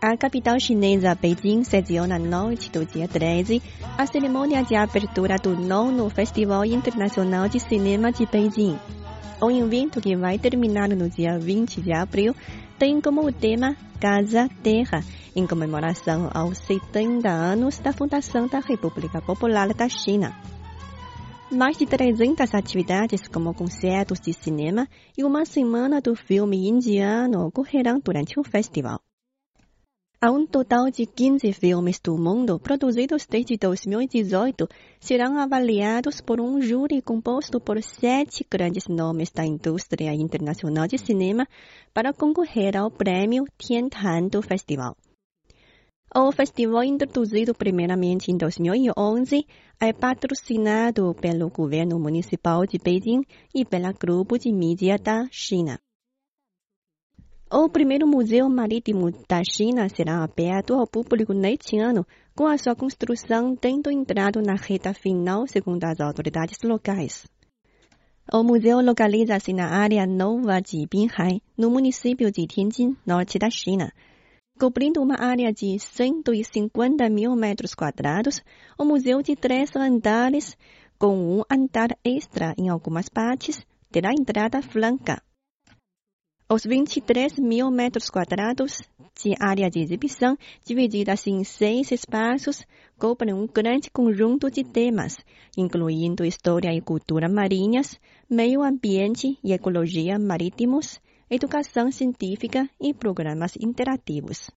A capital chinesa, Beijing, sediou na noite do dia 13 a cerimônia de abertura do nono Festival Internacional de Cinema de Beijing. O evento, que vai terminar no dia 20 de abril, tem como tema Casa Terra, em comemoração aos 70 anos da fundação da República Popular da China. Mais de 300 atividades, como concertos de cinema e uma semana do filme indiano, ocorrerão durante o festival. Há um total de 15 filmes do mundo produzidos desde 2018 serão avaliados por um júri composto por sete grandes nomes da indústria internacional de cinema para concorrer ao prêmio Tiantan do festival. O festival, introduzido primeiramente em 2011, é patrocinado pelo governo municipal de Beijing e pela Grupo de Mídia da China. O primeiro museu marítimo da China será aberto ao público neste ano, com a sua construção tendo entrado na reta final, segundo as autoridades locais. O museu localiza-se na área nova de Binhai, no município de Tianjin, norte da China. Cobrindo uma área de 150 mil metros quadrados, o museu de três andares, com um andar extra em algumas partes, terá entrada franca. Os 23 mil metros quadrados de área de exibição, divididas em seis espaços, cobrem um grande conjunto de temas, incluindo história e cultura marinhas, meio ambiente e ecologia marítimos, educação científica e programas interativos.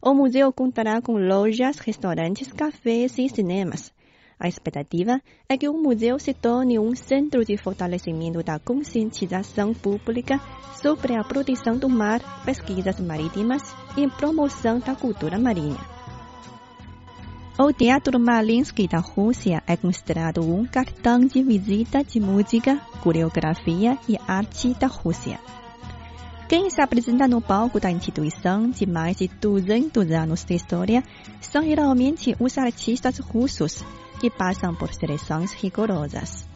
O museu contará com lojas, restaurantes, cafés e cinemas. A expectativa é que o museu se torne um centro de fortalecimento da conscientização pública sobre a proteção do mar, pesquisas marítimas e promoção da cultura marinha. O Teatro Malinsky da Rússia é considerado um cartão de visita de música, coreografia e arte da Rússia. Quem se apresenta no palco da instituição de mais de 200 anos de história são geralmente os artistas russos, que passam por seleções rigorosas.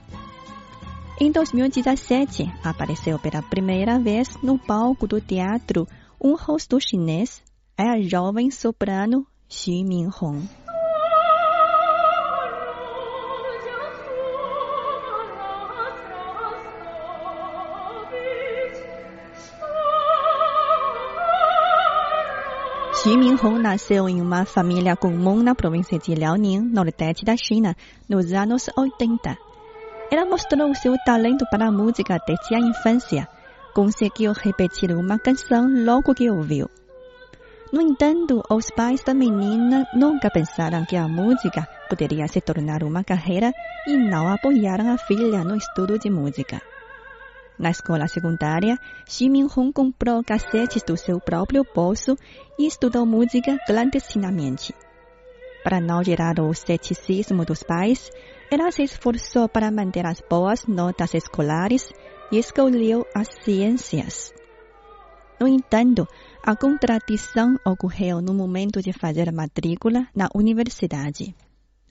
Em 2017, apareceu pela primeira vez no palco do teatro um rosto chinês, é a jovem soprano Xu Minhong. Xu Minhong nasceu em uma família comum na província de Liaoning, nordeste da China, nos anos 80. Ela mostrou seu talento para a música desde a infância. Conseguiu repetir uma canção logo que ouviu. No entanto, os pais da menina nunca pensaram que a música poderia se tornar uma carreira e não apoiaram a filha no estudo de música. Na escola secundária, Xi Minhong comprou cassetes do seu próprio bolso e estudou música clandestinamente. Para não gerar o ceticismo dos pais, ela se esforçou para manter as boas notas escolares e escolheu as ciências. No entanto, a contradição ocorreu no momento de fazer matrícula na universidade.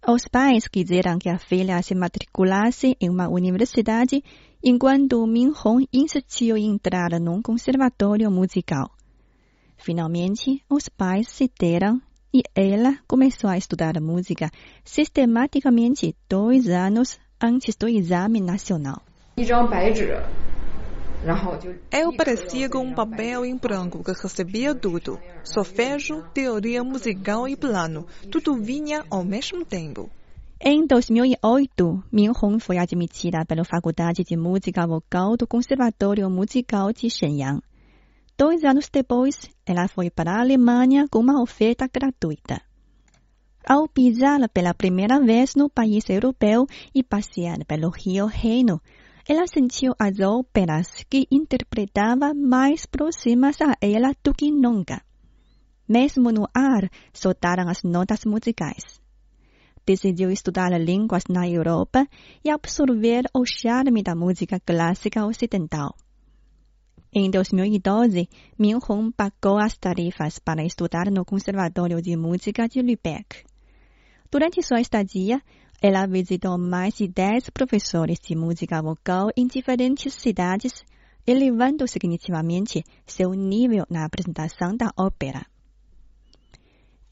Os pais quiseram que a filha se matriculasse em uma universidade, enquanto Minhong insistiu em entrar num conservatório musical. Finalmente, os pais se deram e ela começou a estudar música sistematicamente dois anos antes do exame nacional. Eu parecia com um papel em branco que recebia tudo. Solfejo, teoria musical e plano. Tudo vinha ao mesmo tempo. Em 2008, Minhong foi admitida pela Faculdade de Música Vocal do Conservatório Musical de Shenyang. Dois anos depois, ela foi para a Alemanha com uma oferta gratuita. Ao pisar pela primeira vez no país europeu e passear pelo Rio Reno, ela sentiu as que interpretava mais próximas a ela do que nunca. Mesmo no ar, soltaram as notas musicais. decidiu estudar línguas na Europa e absorver o charme da música clássica ocidental. Em 2012, Min Hong pagou as tarefas para estudar no Conservatório de Música de Lübeck. Durante sua estadia, ela visitou mais de 10 professores de música vocal em diferentes cidades, elevando significativamente seu nível na apresentação da ópera.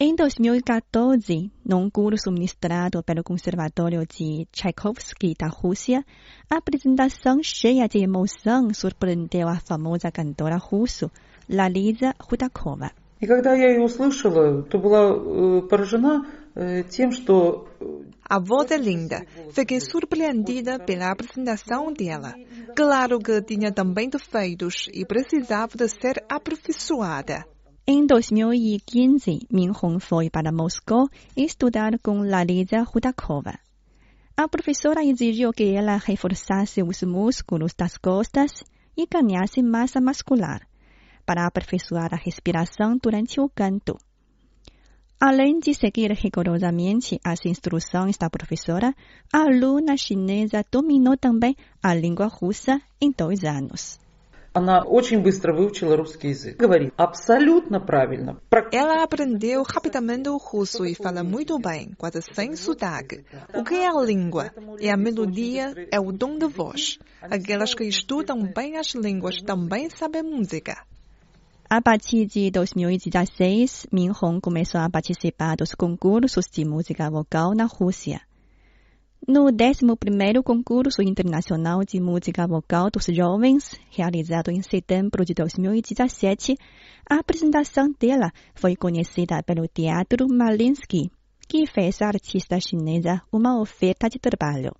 Em 2014, num curso ministrado pelo Conservatório de Tchaikovsky da Rússia, a apresentação cheia de emoção surpreendeu a famosa cantora russa Lalisa Rudakova. И когда я ее услышала, то была поражена тем, что a voz é linda. Fiquei surpreendida pela apresentação dela. Claro que tinha também defeitos e precisava de ser aperfeiçoada. Em 2015, Min Hong foi para Moscou estudar com Larisa Rudakova. A professora exigiu que ela reforçasse os músculos das costas e ganhasse massa muscular para aperfeiçoar a respiração durante o canto. Além de seguir rigorosamente as instruções da professora, a aluna chinesa dominou também a língua russa em dois anos. Ela aprendeu rapidamente o russo e fala muito bem, quase sem sotaque. O que é a língua? É a melodia, é o dom da voz. Aquelas que estudam bem as línguas também sabem música. A partir de 2016, Min Hong começou a participar dos concursos de música vocal na Rússia. No 11º Concurso Internacional de Música Vocal dos Jovens, realizado em setembro de 2017, a apresentação dela foi conhecida pelo Teatro Malinsky, que fez à artista chinesa uma oferta de trabalho.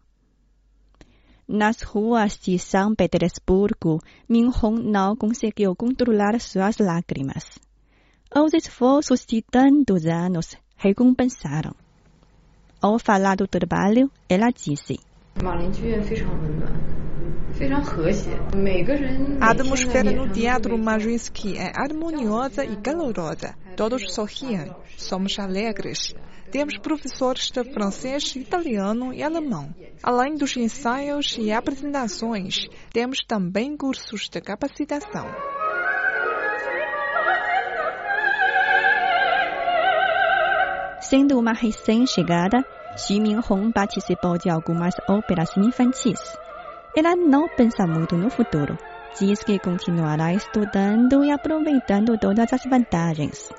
Nas ruas de São Petersburgo, Min Hong não conseguiu controlar suas lágrimas. Os esforços de tantos anos recompensaram. Ao falar do trabalho, ela disse: a atmosfera no Teatro Mariinsky é harmoniosa e calorosa. Todos sorriem. Somos alegres. Temos professores de francês, italiano e alemão. Além dos ensaios e apresentações, temos também cursos de capacitação. Sendo uma recém-chegada, Xi Minhong participou de algumas óperas infantis. Ela não pensa muito no futuro. Diz que continuará estudando e aproveitando todas as vantagens.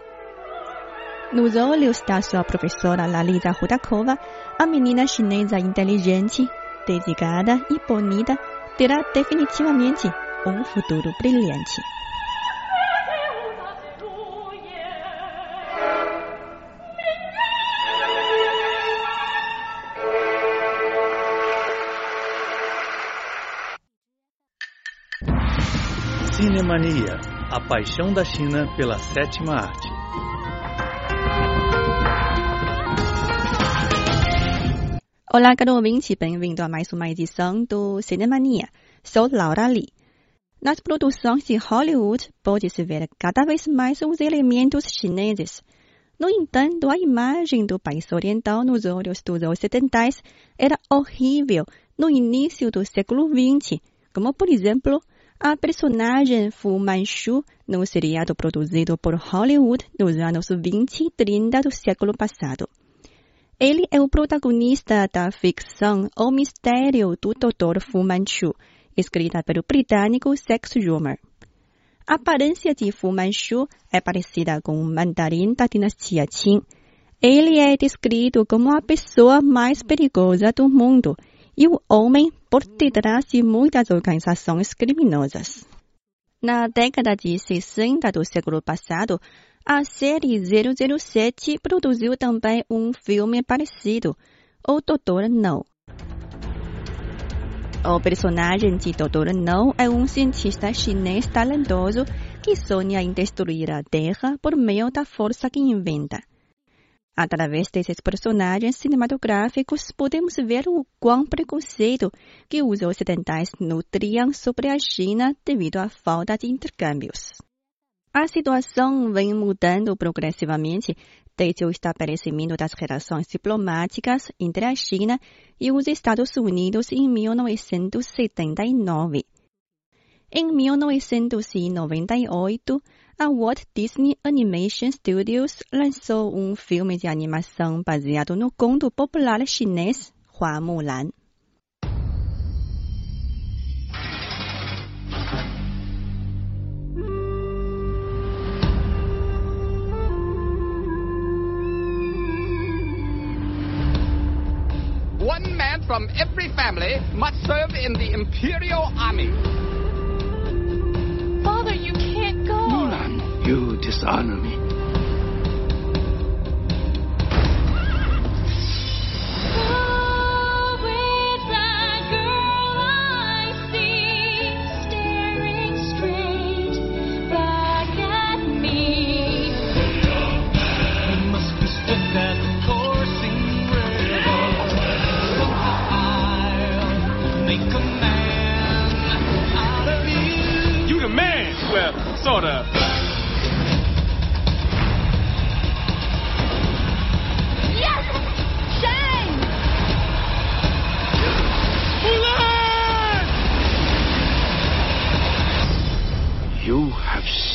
Nos olhos da sua professora Lalisa Rudakova, a menina chinesa inteligente, dedicada e bonita terá definitivamente um futuro brilhante. Cinemania, a paixão da China pela sétima arte. Olá, caro ouvinte, bem-vindo a mais uma edição do Cinemania. Sou Laura Lee. Nas produções de Hollywood, pode-se ver cada vez mais os elementos chineses. No entanto, a imagem do país oriental nos olhos dos ocidentais era horrível no início do século XX, como, por exemplo, a personagem Fu Manchu no seriado produzido por Hollywood nos anos 20 e 30 do século passado. Ele é o protagonista da ficção O Mistério do Dr. Fu Manchu, escrita pelo britânico Sex Schumer. A aparência de Fu Manchu é parecida com o mandarim da dinastia Qing. Ele é descrito como a pessoa mais perigosa do mundo e o homem por detrás de muitas organizações criminosas. Na década de 60 do século passado, a série 007 produziu também um filme parecido, O Doutor No. O personagem de Doutor No é um cientista chinês talentoso que sonha em destruir a Terra por meio da força que inventa. Através desses personagens cinematográficos, podemos ver o quão preconceito que os ocidentais nutriam sobre a China devido à falta de intercâmbios. A situação vem mudando progressivamente desde o estabelecimento das relações diplomáticas entre a China e os Estados Unidos em 1979. Em 1998, a Walt Disney Animation Studios lançou um filme de animação baseado no conto popular chinês Hua Mulan. One man from every family must serve in the Imperial Army. Mulan, you dishonor me.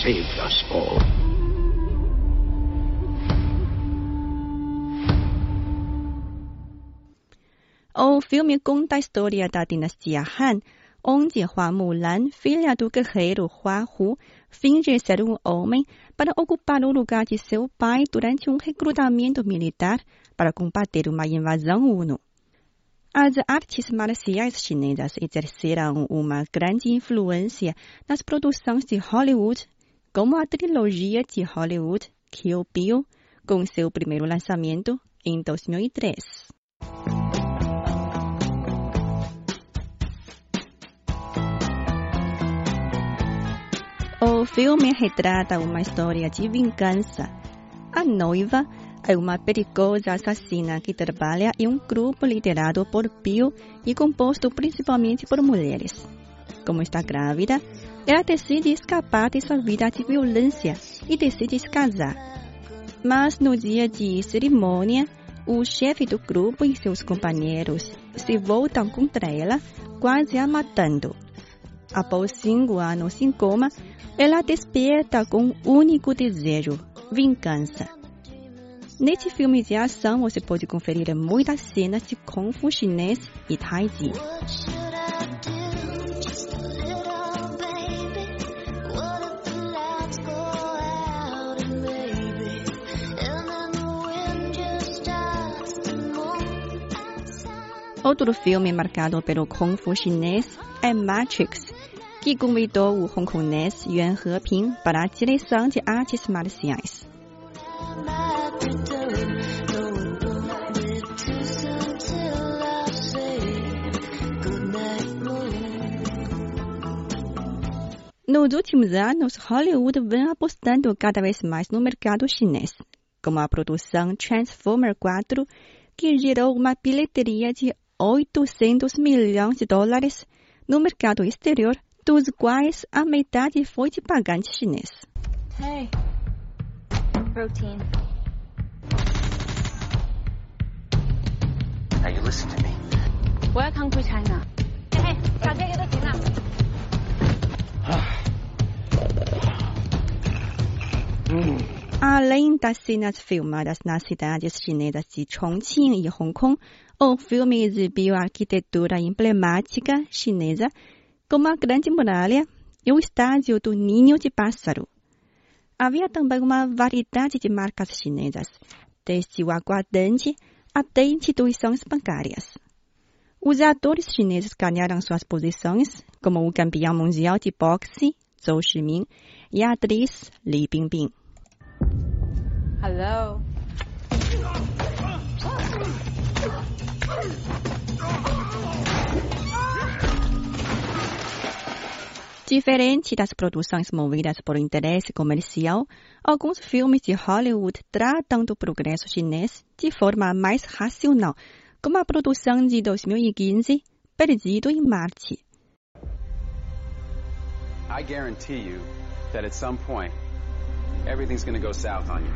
Saved us all. O filme conta a história da dinastia Han, onde Hua Mulan, filha do guerreiro Hua Hu, finge ser um homem para ocupar o lugar de seu pai durante um recrutamento militar para combater uma invasão Huno. As artes marciais chinesas exerceram uma grande influência nas produções de Hollywood, como a trilogia de Hollywood Kill Bill, com seu primeiro lançamento em 2003. O filme retrata uma história de vingança. A noiva é uma perigosa assassina que trabalha em um grupo liderado por Bill e composto principalmente por mulheres. Como está grávida, ela decide escapar de sua vida de violência e decide se casar. Mas no dia de cerimônia, o chefe do grupo e seus companheiros se voltam contra ela, quase a matando. Após cinco anos em coma, ela desperta com um único desejo: vingança. Neste filme de ação, você pode conferir muitas cenas de Kung Fu chinês e Tai Chi. Outro filme marcado pelo Kung Fu chinês é Matrix, que convidou o hongkonês Yuan Heping para a direção de artes marciais. Nos últimos anos, Hollywood vem apostando cada vez mais no mercado chinês, como a produção Transformer 4, que gerou uma bilheteria de 800 milhões de dólares no mercado exterior, dos quais a metade foi de pagante chinês. Hey. Protein. Now you listen to me. Welcome to China. Hey, hey, ah. hum. Além das cenas filmadas nas cidades chinesas de Chongqing e Hong Kong, o filme exibiu a arquitetura emblemática chinesa, como a Grande Muralha e o Estádio do Ninho de Pássaro. Havia também uma variedade de marcas chinesas, desde o aguardente até instituições bancárias. Os atores chineses ganharam suas posições, como o campeão mundial de boxe, Zhou Shimin, e a atriz Li Bingbing. Hello. Diferente das produções movidas por interesse comercial, alguns filmes de Hollywood tratam do progresso chinês de forma mais racional, como a produção de 2015, Perdido em Marte. I guarantee you that at some point, everything's gonna go south on you.